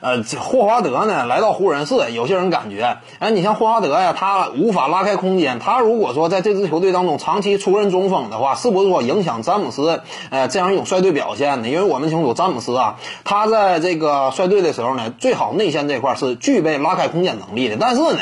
呃，霍华德呢来到湖人是有些人感觉，哎，你像霍华德呀，他无法拉开空间，他如果说在这支球队当中长期出任中锋的话，是不是说影响詹姆斯呃这样一种率队表现呢？因为我们清楚詹姆斯啊，他在这个率队的时候呢，最好内线这块是具备拉开空间能力的，但是呢，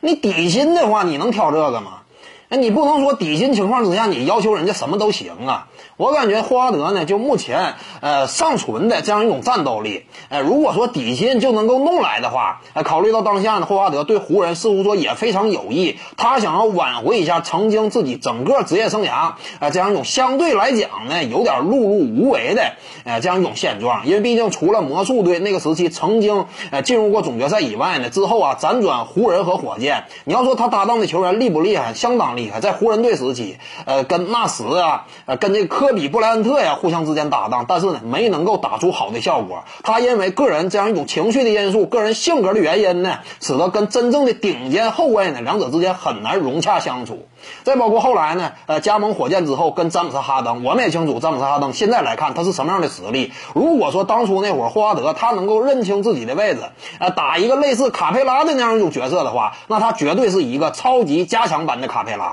你底薪的话，你能挑这个吗？那你不能说底薪情况之下，你要求人家什么都行啊。我感觉霍华德呢，就目前呃尚存的这样一种战斗力，呃，如果说底薪就能够弄来的话，呃，考虑到当下呢，霍华德对湖人似乎说也非常有益，他想要挽回一下曾经自己整个职业生涯，呃，这样一种相对来讲呢有点碌碌无为的呃这样一种现状，因为毕竟除了魔术队那个时期曾经呃进入过总决赛以外呢，之后啊辗转湖人和火箭，你要说他搭档的球员厉不厉害，相当厉害，在湖人队时期，呃，跟纳什啊，呃，跟这科。比布莱恩特呀，互相之间搭档，但是呢，没能够打出好的效果。他因为个人这样一种情绪的因素、个人性格的原因呢，使得跟真正的顶尖后卫呢，两者之间很难融洽相处。再包括后来呢，呃，加盟火箭之后，跟詹姆斯哈登，我们也清楚，詹姆斯哈登现在来看他是什么样的实力。如果说当初那会儿霍华德他能够认清自己的位置，呃，打一个类似卡佩拉的那样一种角色的话，那他绝对是一个超级加强版的卡佩拉。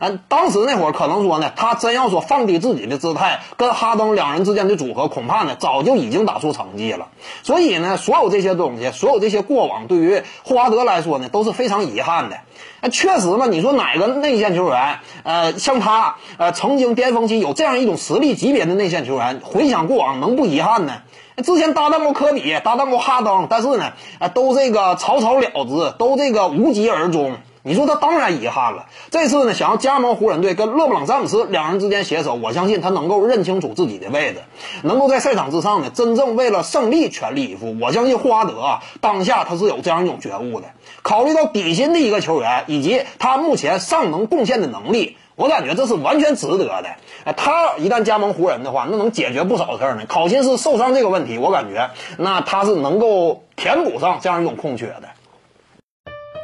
嗯，当时那会儿可能说呢，他真要说放低自己的姿态，跟哈登两人之间的组合，恐怕呢早就已经打出成绩了。所以呢，所有这些东西，所有这些过往，对于霍华德来说呢，都是非常遗憾的。那确实嘛，你说哪个内线球员，呃，像他，呃，曾经巅峰期有这样一种实力级别的内线球员，回想过往能不遗憾呢？之前搭档过科比，搭档过哈登，但是呢，啊，都这个草草了之，都这个无疾而终。你说他当然遗憾了。这次呢，想要加盟湖人队，跟勒布朗詹姆斯两人之间携手，我相信他能够认清楚自己的位置，能够在赛场之上呢，真正为了胜利全力以赴。我相信霍华德啊，当下他是有这样一种觉悟的。考虑到底薪的一个球员，以及他目前尚能贡献的能力，我感觉这是完全值得的。哎，他一旦加盟湖人的话，那能解决不少事儿呢。考辛斯受伤这个问题，我感觉那他是能够填补上这样一种空缺的。